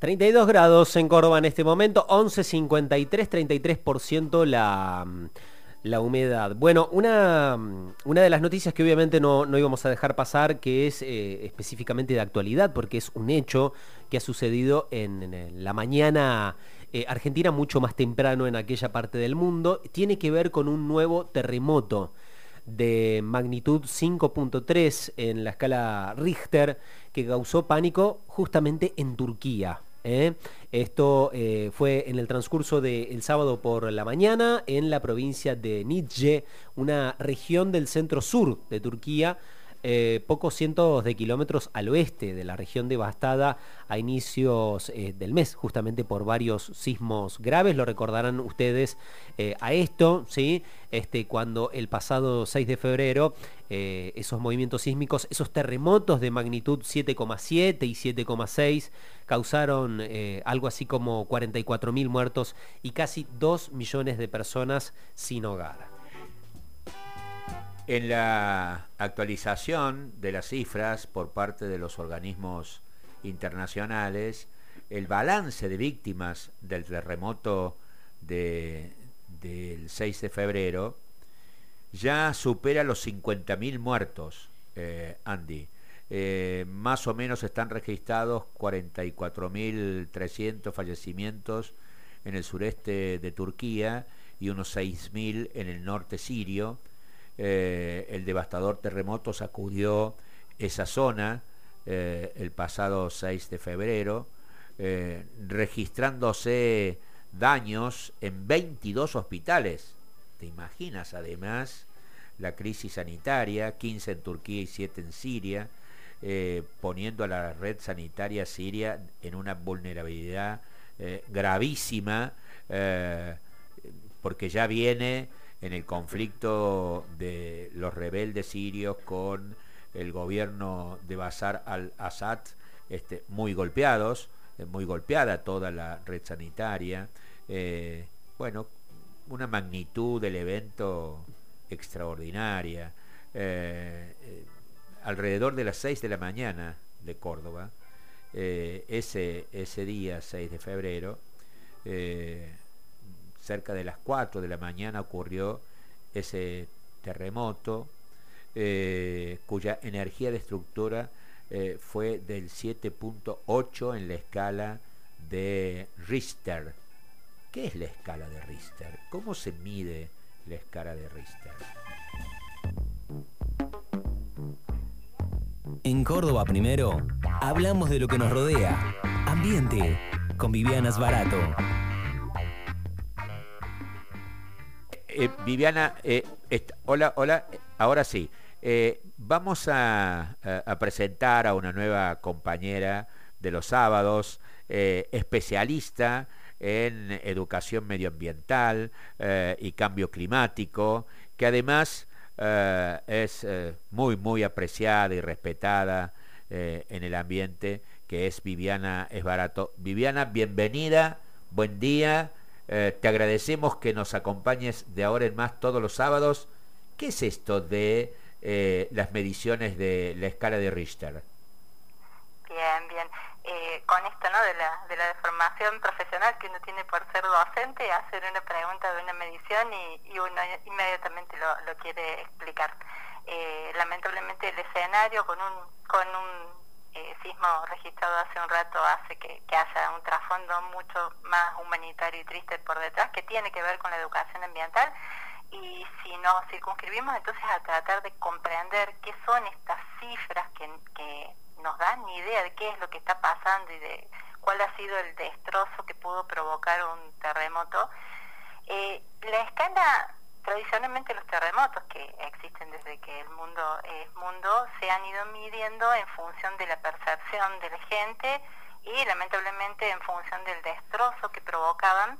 32 grados en Córdoba en este momento, 11.53, 33% la, la humedad. Bueno, una, una, de las noticias que obviamente no, no íbamos a dejar pasar, que es eh, específicamente de actualidad, porque es un hecho que ha sucedido en, la mañana eh, argentina, mucho más temprano en aquella parte del mundo, tiene que ver con un nuevo terremoto de magnitud 5.3 en la escala Richter que causó pánico justamente en Turquía. ¿Eh? Esto eh, fue en el transcurso del sábado por la mañana en la provincia de Nice, una región del centro sur de Turquía, eh, pocos cientos de kilómetros al oeste de la región devastada a inicios eh, del mes, justamente por varios sismos graves. Lo recordarán ustedes eh, a esto, ¿sí? Este, cuando el pasado 6 de febrero esos movimientos sísmicos, esos terremotos de magnitud 7,7 y 7,6 causaron algo así como 44 mil muertos y casi 2 millones de personas sin hogar. En la actualización de las cifras por parte de los organismos internacionales, el balance de víctimas del terremoto del 6 de febrero ya supera los 50.000 muertos, eh, Andy. Eh, más o menos están registrados 44.300 fallecimientos en el sureste de Turquía y unos 6.000 en el norte sirio eh, el devastador terremoto sacudió esa zona eh, el pasado 6 de febrero, eh, registrándose daños en 22 hospitales. ¿Te imaginas además la crisis sanitaria, 15 en Turquía y 7 en Siria, poniendo a la red sanitaria siria en una vulnerabilidad gravísima, porque ya viene en el conflicto de los rebeldes sirios con el gobierno de Bashar al-Assad, este, muy golpeados, eh, muy golpeada toda la red sanitaria. Eh, bueno, una magnitud del evento extraordinaria. Eh, alrededor de las 6 de la mañana de Córdoba, ese, ese día, 6 de febrero, cerca de las 4 de la mañana ocurrió ese terremoto eh, cuya energía destructora eh, fue del 7.8 en la escala de Richter. ¿Qué es la escala de Richter? ¿Cómo se mide la escala de Richter? En Córdoba primero, hablamos de lo que nos rodea. Ambiente, con Vivianas Barato. Eh, Viviana, eh, hola, hola, ahora sí. Eh, vamos a, presentar a una nueva compañera de los sábados, especialista en educación medioambiental y cambio climático, que además es muy, muy apreciada y respetada en el ambiente, que es Viviana Esbarato. Viviana, bienvenida, buen día. Eh, te agradecemos que nos acompañes de ahora en más todos los sábados. ¿Qué es esto de eh, las mediciones de la escala de Richter? Bien, bien. Eh, con esto ¿no? de, la, de la formación profesional que uno tiene por ser docente, hacer una pregunta de una medición y, uno inmediatamente lo, lo quiere explicar. lamentablemente el escenario con un, con un eh, sismo registrado hace un rato hace que, haya un trasfondo mucho más humanitario y triste por detrás que tiene que ver con la educación ambiental. Y si nos circunscribimos entonces a tratar de comprender qué son estas cifras que, que nos dan ni idea de qué es lo que está pasando y de cuál ha sido el destrozo que pudo provocar un terremoto, eh, la escala tradicionalmente los terremotos que existen desde que el mundo es mundo se han ido midiendo en función de la percepción de la gente y lamentablemente en función del destrozo que provocaban,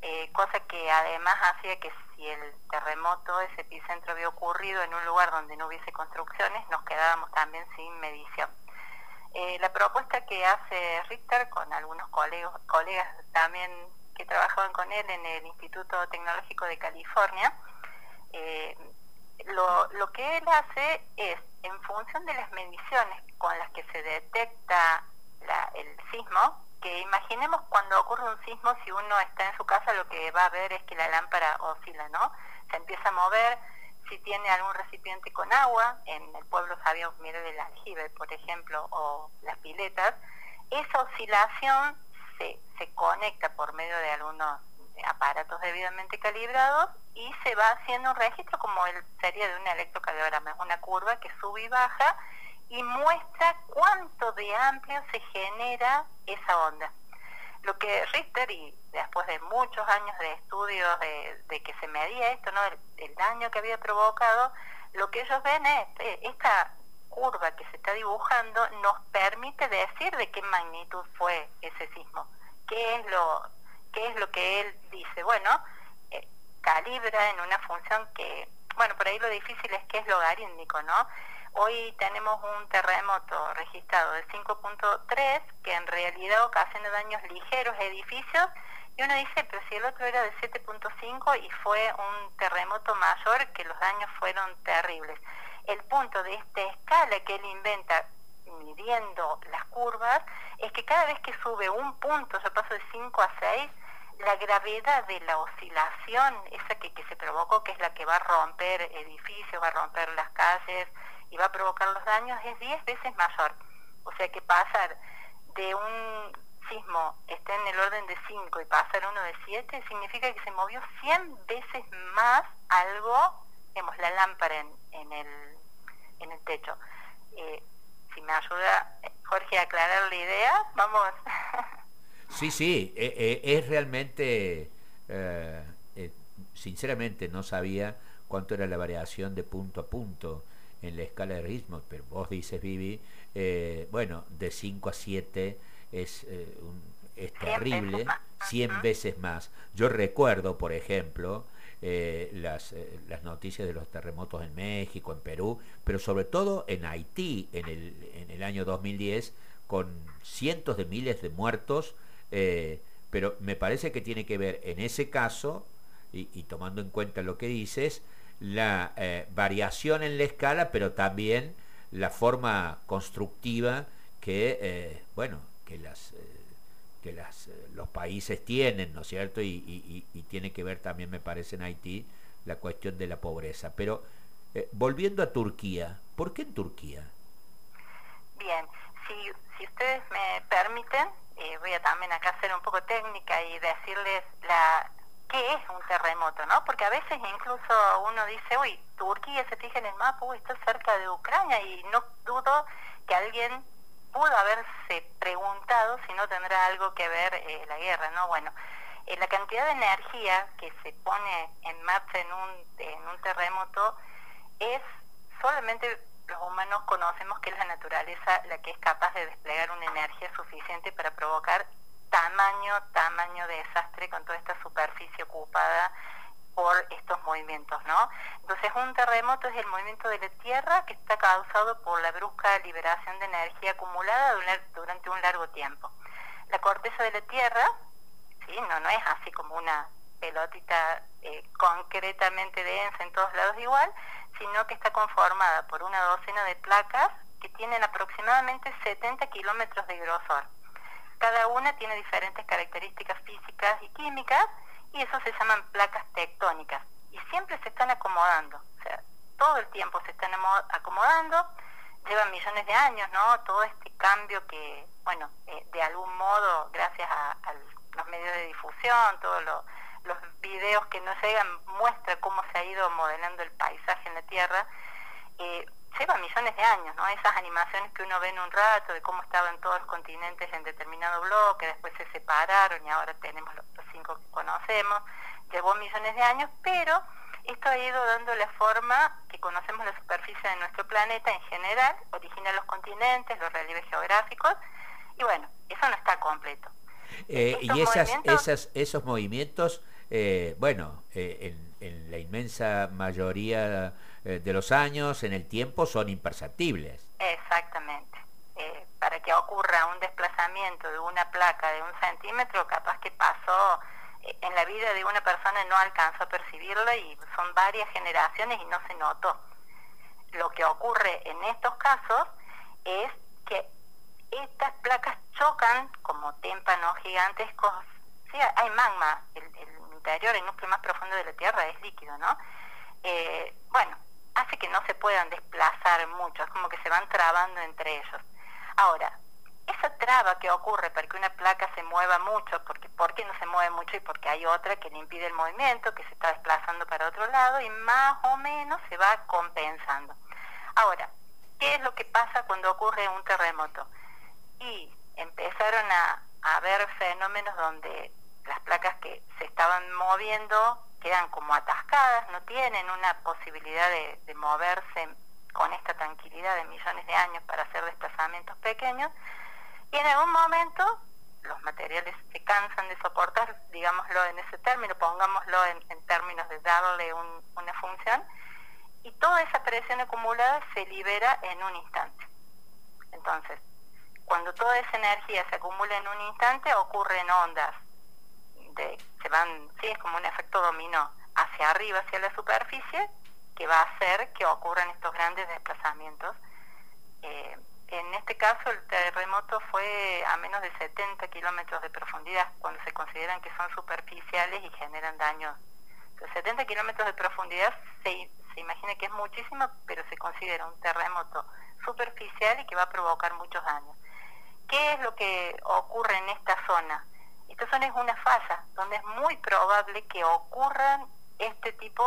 eh, cosa que además hacía que si el terremoto, ese epicentro había ocurrido en un lugar donde no hubiese construcciones, nos quedábamos también sin medición. Eh, la propuesta que hace Richter con algunos colegas, colegas también trabajaban con él en el Instituto Tecnológico de California, eh, lo, que él hace es, en función de las mediciones con las que se detecta el sismo, que imaginemos cuando ocurre un sismo, si uno está en su casa, lo que va a ver es que la lámpara oscila, ¿no? Se empieza a mover, si tiene algún recipiente con agua, en el pueblo sabíamos mirar el aljibe, por ejemplo, o las piletas, esa oscilación se, se conecta por medio de algunos aparatos debidamente calibrados y se va haciendo un registro como el sería de un electrocardiograma, es una curva que sube y baja y muestra cuánto de amplio se genera esa onda. Lo que Richter, y después de muchos años de estudios de, que se medía esto, ¿no? El, daño que había provocado, lo que ellos ven es eh, esta curva que se está dibujando nos permite decir de qué magnitud fue ese sismo, qué es lo, qué es lo que él dice. Bueno, eh, calibra en una función que, bueno, por ahí lo difícil es que es logarítmico, ¿no? Hoy tenemos un terremoto registrado de 5.3 que en realidad ocasiona daños ligeros a edificios y uno dice, pero si el otro era de 7.5 y fue un terremoto mayor que los daños fueron terribles. El punto de esta escala que él inventa midiendo las curvas es que cada vez que sube un punto, yo paso de 5 a 6, la gravedad de la oscilación, esa que, se provocó, que es la que va a romper edificios, va a romper las calles, y va a provocar los daños es 10 veces mayor. O sea que pasar de un sismo que esté en el orden de 5 y pasar uno de 7 significa que se movió 100 veces más algo, vemos la lámpara en, en, el, en el techo. Eh, si me ayuda Jorge a aclarar la idea, vamos. sí, sí, eh, eh, es realmente, sinceramente no sabía cuánto era la variación de punto a punto en la escala de ritmos, pero vos dices, Vivi, eh, bueno, de 5 a 7 es, eh, es terrible, 100 veces más. Yo recuerdo, por ejemplo, eh, las, las noticias de los terremotos en México, en Perú, pero sobre todo en Haití en el, en el año 2010, con cientos de miles de muertos, pero me parece que tiene que ver en ese caso, y, tomando en cuenta lo que dices, la eh, variación en la escala, pero también la forma constructiva que, eh, bueno, que las... Eh, que las, los países tienen, ¿no es cierto? Y, tiene que ver también, me parece, en Haití, la cuestión de la pobreza. Pero volviendo a Turquía, ¿por qué en Turquía? Bien, si, si ustedes me permiten, voy a también acá hacer un poco técnica y decirles la, qué es un terremoto, ¿no? Porque a veces incluso uno dice, uy, Turquía se fija en el mapa, uy, está cerca de Ucrania y no dudo que alguien pudo haberse preguntado si no tendrá algo que ver eh, la guerra, ¿no? Bueno, eh, la cantidad de energía que se pone en marcha en un, en un terremoto es solamente los humanos conocemos que es la naturaleza la que es capaz de desplegar una energía suficiente para provocar tamaño, tamaño de desastre con toda esta superficie ocupada por estos movimientos, ¿no? Entonces un terremoto es el movimiento de la Tierra que está causado por la brusca liberación de energía acumulada durante un largo tiempo. La corteza de la Tierra, ¿sí? No, no es así como una pelotita eh, concretamente densa en todos lados igual, sino que está conformada por una docena de placas que tienen aproximadamente 70 kilómetros de grosor. Cada una tiene diferentes características físicas y químicas y eso se llaman placas tectónicas y siempre se están acomodando, o sea, todo el tiempo se están acomodando, llevan millones de años, ¿no? Todo este cambio que, bueno, eh, de algún modo, gracias a, los medios de difusión, todos los videos que nos llegan, muestra cómo se ha ido modelando el paisaje en la Tierra. Eh, lleva millones de años, ¿no? Esas animaciones que uno ve en un rato de cómo estaban todos los continentes en determinado bloque, después se separaron y ahora tenemos los, cinco que conocemos, llevó millones de años, pero esto ha ido dando la forma que conocemos la superficie de nuestro planeta en general, origina los continentes, los relieves geográficos, y bueno, eso no está completo. Eh, y esas, esas, esos movimientos, eh, bueno, eh, en, en la inmensa mayoría eh, de los años, en el tiempo, son imperceptibles. Exactamente. Eh, para que ocurra un desplazamiento de una placa de un centímetro, capaz que pasó eh, en la vida de una persona no alcanzó a percibirlo y son varias generaciones y no se notó. Lo que ocurre en estos casos es que estas placas chocan, como témpanos gigantescos, sí, hay magma, el, interior, el núcleo más profundo de la Tierra es líquido, ¿no? Eh, bueno, hace que no se puedan desplazar mucho, es como que se van trabando entre ellos. Ahora, esa traba que ocurre para que una placa se mueva mucho, porque ¿por qué no se mueve mucho? Y porque hay otra que le impide el movimiento, que se está desplazando para otro lado y más o menos se va compensando. Ahora, ¿qué es lo que pasa cuando ocurre un terremoto? Y empezaron a, a ver fenómenos donde las placas que se estaban moviendo quedan como atascadas, no tienen una posibilidad de, moverse con esta tranquilidad de millones de años para hacer desplazamientos pequeños, y en algún momento los materiales se cansan de soportar, digámoslo en ese término, pongámoslo en, términos de darle una función, y toda esa presión acumulada se libera en un instante. Entonces, cuando toda esa energía se acumula en un instante, ocurren ondas, de, se van, sí, es como un efecto dominó, hacia arriba, hacia la superficie, que va a hacer que ocurran estos grandes desplazamientos. Eh, en este caso, el terremoto fue a menos de 70 kilómetros de profundidad, cuando se consideran que son superficiales y generan daños. 70 kilómetros de profundidad se, se imagina que es muchísimo, pero se considera un terremoto superficial y que va a provocar muchos daños. ¿Qué es lo que ocurre en esta zona? Esta zona es una falla donde es muy probable que ocurran este tipo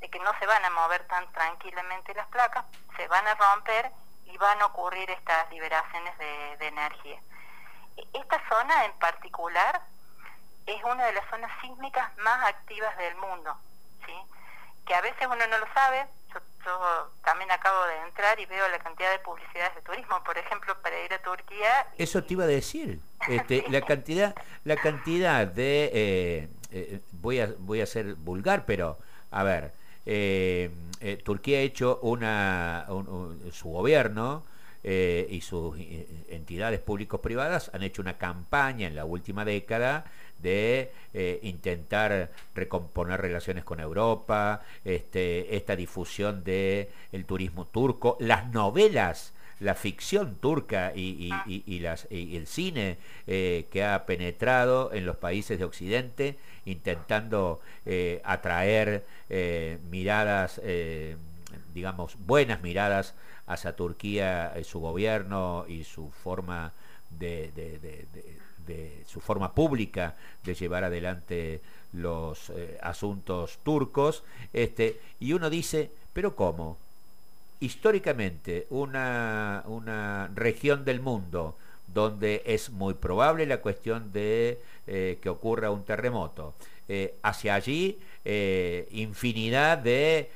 de que no se van a mover tan tranquilamente las placas, se van a romper y van a ocurrir estas liberaciones de, energía. Esta zona en particular es una de las zonas sísmicas más activas del mundo, ¿sí? que a veces uno no lo sabe. Yo, también acabo de entrar y veo la cantidad de publicidades de turismo, por ejemplo, para ir a Turquía. Eso te iba a decir, este, la cantidad, la cantidad de, eh, eh, voy a voy a ser vulgar, pero a ver, eh, Turquía ha hecho una, su gobierno y sus entidades públicos privadas han hecho una campaña en la última década de intentar recomponer relaciones con Europa, este, esta difusión del el turismo turco, las novelas la ficción turca y, las, el cine eh, que ha penetrado en los países de Occidente, intentando eh, atraer eh, miradas, digamos, buenas miradas hacia Turquía, su gobierno y su forma de, de, su forma pública de llevar adelante los asuntos turcos, este, y uno dice, pero ¿cómo? Históricamente una, una región del mundo donde es muy probable la cuestión de eh, que ocurra un terremoto. Eh, hacia allí, eh, infinidad de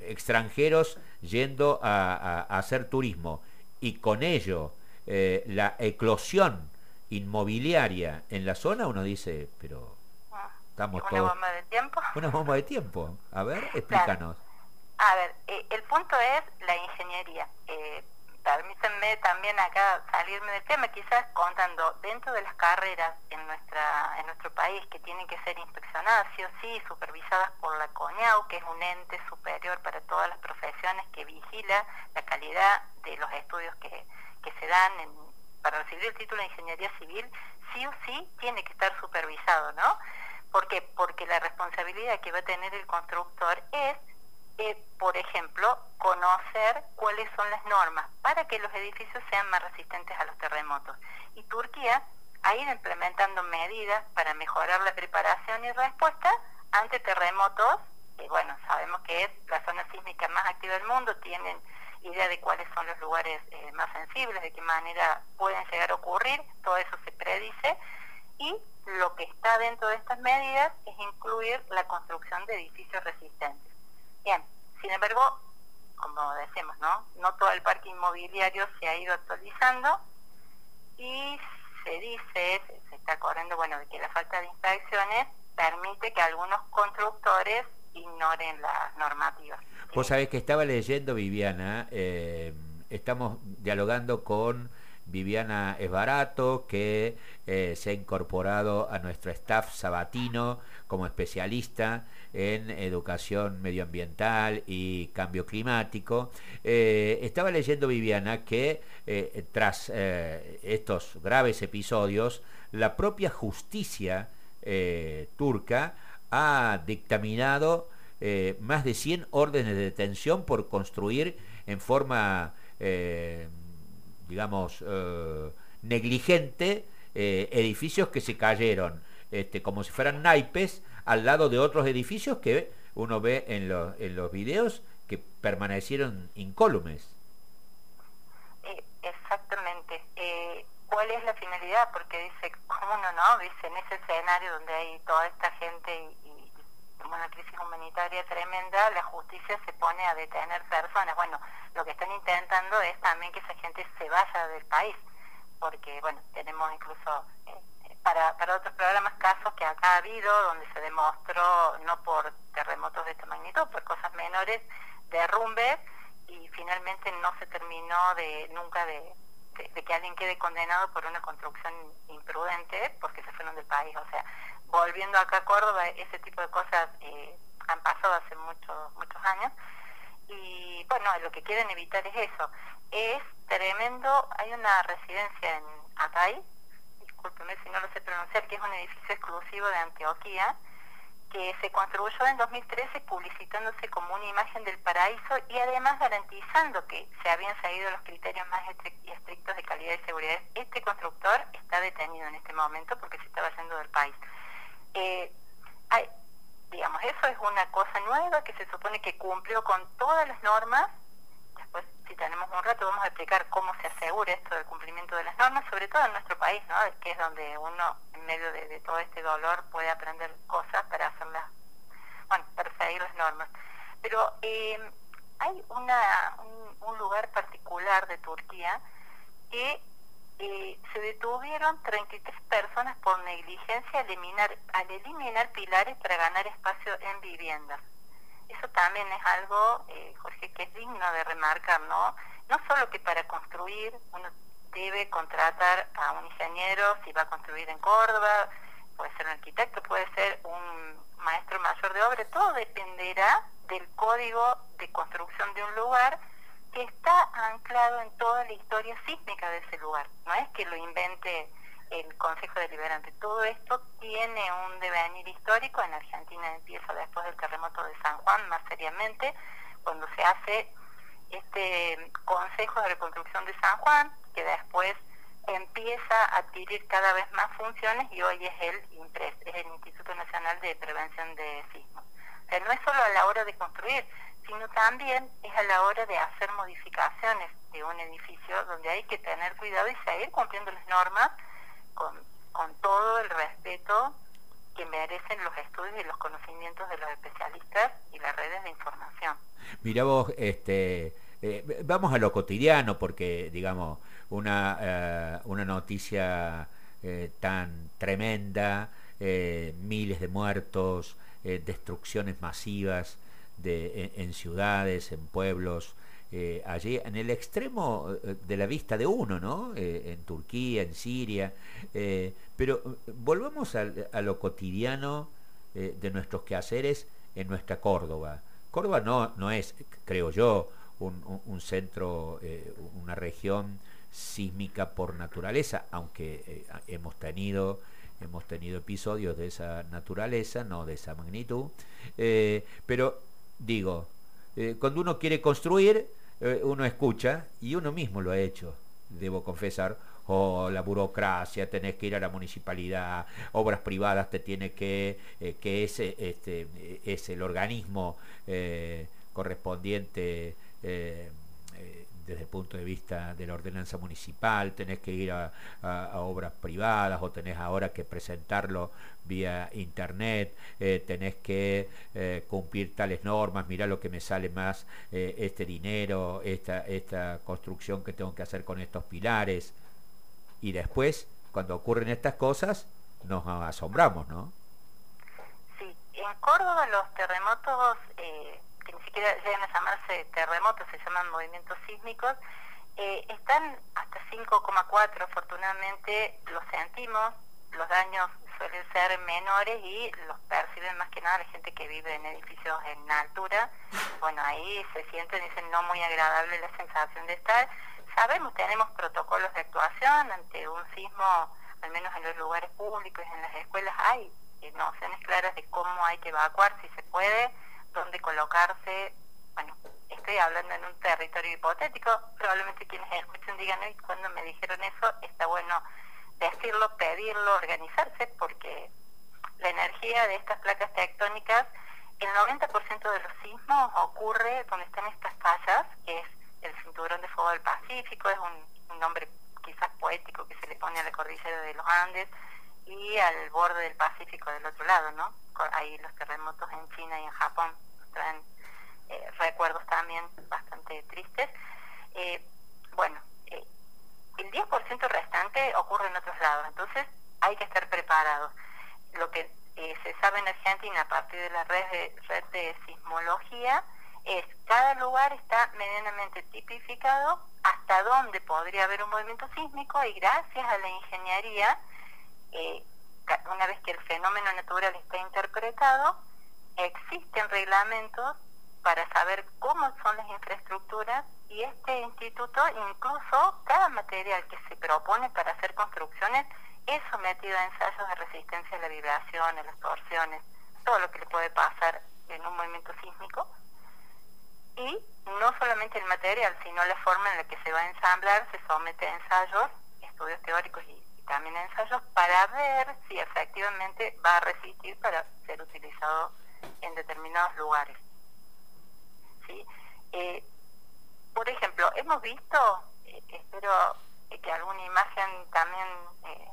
extranjeros yendo a, hacer turismo y con ello la eclosión inmobiliaria en la zona, uno dice, pero ah, estamos ¿Una bomba de tiempo? Una bomba de tiempo. A ver, explícanos. A ver, eh, el punto es la ingeniería. Eh, permítanme también acá salirme del tema, quizás contando, dentro de las carreras en nuestra en nuestro país que tienen que ser inspeccionadas, sí o sí, supervisadas por la CONIAU, que es un ente superior para todas las profesiones que vigila la calidad de los estudios que, que se dan para recibir el título de Ingeniería Civil, sí o sí tiene que estar supervisado, ¿no? ¿Por qué? Porque la responsabilidad que va a tener el constructor es por ejemplo, conocer cuáles son las normas para que los edificios sean más resistentes a los terremotos. Y Turquía ha ido implementando medidas para mejorar la preparación y respuesta ante terremotos, que bueno, sabemos que es la zona sísmica más activa del mundo, tienen idea de cuáles son los lugares eh, más sensibles, de qué manera pueden llegar a ocurrir, todo eso se predice, y lo que está dentro de estas medidas es incluir la construcción de edificios resistentes. Bien, sin embargo, como decimos, ¿no? No todo el parque inmobiliario se ha ido actualizando y se dice, se, está corriendo, bueno, de que la falta de inspecciones permite que algunos constructores ignoren las normativas. Vos sabés que estaba leyendo, Viviana, eh, estamos dialogando con Viviana Esbarato, que eh, se ha incorporado a nuestro staff sabatino como especialista en educación medioambiental y cambio climático. Eh, estaba leyendo Viviana que eh, tras estos graves episodios, la propia justicia turca ha dictaminado más de 100 órdenes de detención por construir en forma digamos, eh, negligente eh, edificios que se cayeron, este, como si fueran naipes, al lado de otros edificios que uno ve en, los en los videos que permanecieron incólumes. Eh, exactamente. ¿Cuál es la finalidad? Porque dice, ¿cómo no, no? Dice, en ese escenario donde hay toda esta gente y, y una crisis humanitaria tremenda, la justicia se pone a detener personas. Bueno, lo que están intentando es también que esa gente se vaya del país, porque, bueno, tenemos incluso eh, para, para otros programas casos que acá ha habido, donde se demostró, no por terremotos de esta magnitud, por cosas menores, derrumbes, y finalmente no se terminó de nunca de, que alguien quede condenado por una construcción imprudente porque se fueron del país. O sea, volviendo acá a Córdoba, ese tipo de cosas eh, han pasado hace muchos muchos años. Y bueno, lo que quieren evitar es eso. Es tremendo, hay una residencia en Atay, discúlpeme si no lo sé pronunciar, que es un edificio exclusivo de Antioquía, que se construyó en 2013 publicitándose como una imagen del paraíso y además garantizando que se habían seguido los criterios más estrictos de calidad y seguridad. Este constructor está detenido en este momento porque se estaba yendo del país. Eh, hay, digamos, eso es una cosa nueva que se supone que cumplió con todas las normas después si tenemos un rato vamos a explicar cómo se asegura esto del cumplimiento de las normas, sobre todo en nuestro país, ¿no? que es donde uno en medio de, todo este dolor puede aprender cosas para hacerlas, bueno, para seguir las normas. Pero eh, hay una, un, lugar particular de Turquía que eh, se detuvieron 33 personas por negligencia al eliminar, al eliminar pilares para ganar espacio en viviendas eso también es algo, eh, Jorge, que es digno de remarcar, ¿no? No solo que para construir uno debe contratar a un ingeniero si va a construir en Córdoba, puede ser un arquitecto, puede ser un maestro mayor de obra, todo dependerá del código de construcción de un lugar que está anclado en toda la historia sísmica de ese lugar. No es que lo invente el Consejo Deliberante. Todo esto tiene un devenir histórico. En Argentina empieza después del terremoto de San Juan, más seriamente, cuando se hace este Consejo de Reconstrucción de San Juan, que después empieza a adquirir cada vez más funciones y hoy es el INPRES, es el Instituto Nacional de Prevención de Sismos. O no es solo a la hora de construir, sino también es a la hora de hacer modificaciones de un edificio donde hay que tener cuidado y seguir cumpliendo las normas con, con todo el respeto que merecen los estudios y los conocimientos de los especialistas y las redes de información. Mira vos, este, eh, vamos a lo cotidiano porque, digamos, una, eh, una noticia eh, tan tremenda, miles de muertos, destrucciones masivas de, en ciudades, en pueblos, eh, allí en el extremo eh, de la vista de uno, ¿no? Eh, en Turquía, en Siria. pero volvamos a, lo cotidiano de nuestros quehaceres en nuestra Córdoba. Córdoba no, no es, creo yo, un, centro, una región sísmica por naturaleza, aunque hemos tenido hemos tenido episodios de esa naturaleza, no de esa magnitud, pero digo, cuando uno quiere construir, eh, uno escucha, y uno mismo lo ha hecho, debo confesar, o oh, la burocracia, tenés que ir a la municipalidad, obras privadas te tiene que, eh, que ese este, es el organismo eh, correspondiente desde el punto de vista de la ordenanza municipal, tenés que ir a, obras privadas o tenés ahora que presentarlo vía internet, eh, tenés que eh, cumplir tales normas, mira lo que me sale más eh, este dinero, esta, esta construcción que tengo que hacer con estos pilares. Y después, cuando ocurren estas cosas, nos asombramos, ¿no? Sí, en Córdoba los terremotos que ni siquiera llegan a llamarse terremotos, se llaman movimientos sísmicos, Eh, están hasta 5,4, afortunadamente lo sentimos, los daños suelen ser menores y los perciben más que nada la gente que vive en edificios en altura. Bueno, ahí se sienten, dicen, no muy agradable la sensación de estar. Sabemos, tenemos protocolos de actuación ante un sismo, al menos en los lugares públicos, en las escuelas hay eh, nociones claras de cómo hay que evacuar, si se puede, dónde colocarse. Bueno, estoy hablando en un territorio hipotético, probablemente quienes escuchen digan, y cuando me dijeron eso, está bueno decirlo, pedirlo, organizarse, porque la energía de estas placas tectónicas, el 90% de los sismos ocurre donde están estas fallas, que es el cinturón de fuego del Pacífico, es un, nombre quizás poético que se le pone a la cordillera de los Andes y al borde del Pacífico del otro lado, ¿no? Ahí los terremotos en China y en Japón eh, recuerdos también bastante tristes. Eh, bueno, el 10% restante ocurre en otros lados, entonces hay que estar preparados. Lo que eh, se sabe en Argentina a partir de la red de, red de sismología es cada lugar está medianamente tipificado hasta dónde podría haber un movimiento sísmico y gracias a la ingeniería, eh, una vez que el fenómeno natural está interpretado, existen reglamentos para saber cómo son las infraestructuras y este instituto incluso cada material que se propone para hacer construcciones es sometido a ensayos de resistencia a la vibración, a las torsiones, todo lo que le puede pasar en un movimiento sísmico. Y no solamente el material, sino la forma en la que se va a ensamblar, se somete a ensayos, estudios teóricos y, también ensayos para ver si efectivamente va a resistir para ser utilizado en determinados lugares. ¿sí? Eh, por ejemplo, hemos visto, eh, espero que alguna imagen también eh,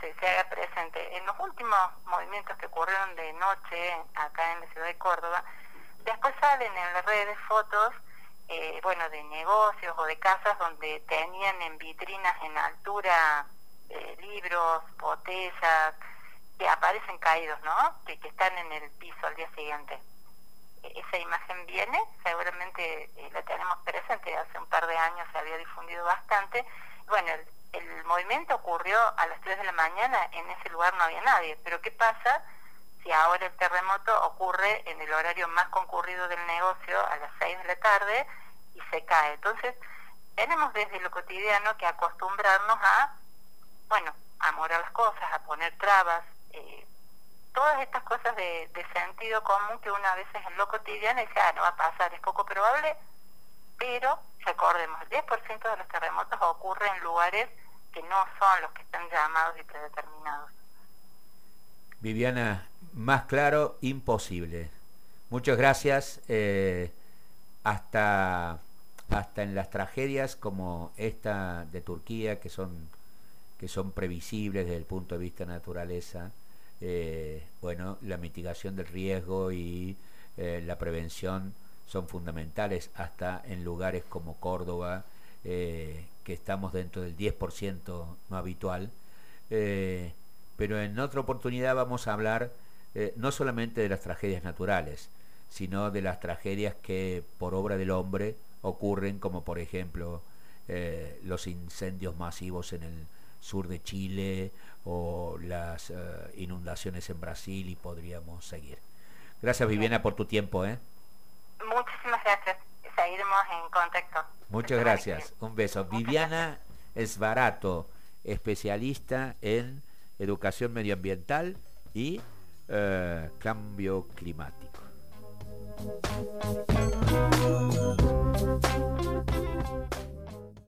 se, se, haga presente, en los últimos movimientos que ocurrieron de noche acá en la ciudad de Córdoba, después salen en las redes fotos, bueno, de negocios o de casas donde tenían en vitrinas en altura libros, botellas, que aparecen caídos, ¿no? que están en el piso al día siguiente esa imagen viene, seguramente eh, la tenemos presente, hace un par de años se había difundido bastante. Bueno, el, movimiento ocurrió a las 3 de la mañana, en ese lugar no había nadie, pero ¿qué pasa si ahora el terremoto ocurre en el horario más concurrido del negocio a las 6 de la tarde y se cae? Entonces, tenemos desde lo cotidiano que acostumbrarnos a, bueno, a morar las cosas, a poner trabas, eh, todas estas cosas de, sentido común que una vez en lo cotidiano dice, ah, no va a pasar, es poco probable, pero recordemos, el 10% de los terremotos ocurre en lugares que no son los que están llamados y predeterminados. Viviana, más claro, imposible. Muchas gracias. Eh, hasta, hasta en las tragedias como esta de Turquía, que son, que son previsibles desde el punto de vista de naturaleza, eh, bueno, la mitigación del riesgo y eh, la prevención son fundamentales hasta en lugares como Córdoba, eh, que estamos dentro del 10% no habitual. pero en otra oportunidad vamos a hablar no solamente de las tragedias naturales, sino de las tragedias que por obra del hombre ocurren, como por ejemplo los incendios masivos en el sur de Chile o las eh, inundaciones en Brasil y podríamos seguir. Gracias Viviana por tu tiempo. ¿eh? Muchísimas gracias. Seguiremos en contacto. Muchas gracias. Un beso. Viviana es barato, especialista en educación medioambiental y eh, cambio climático.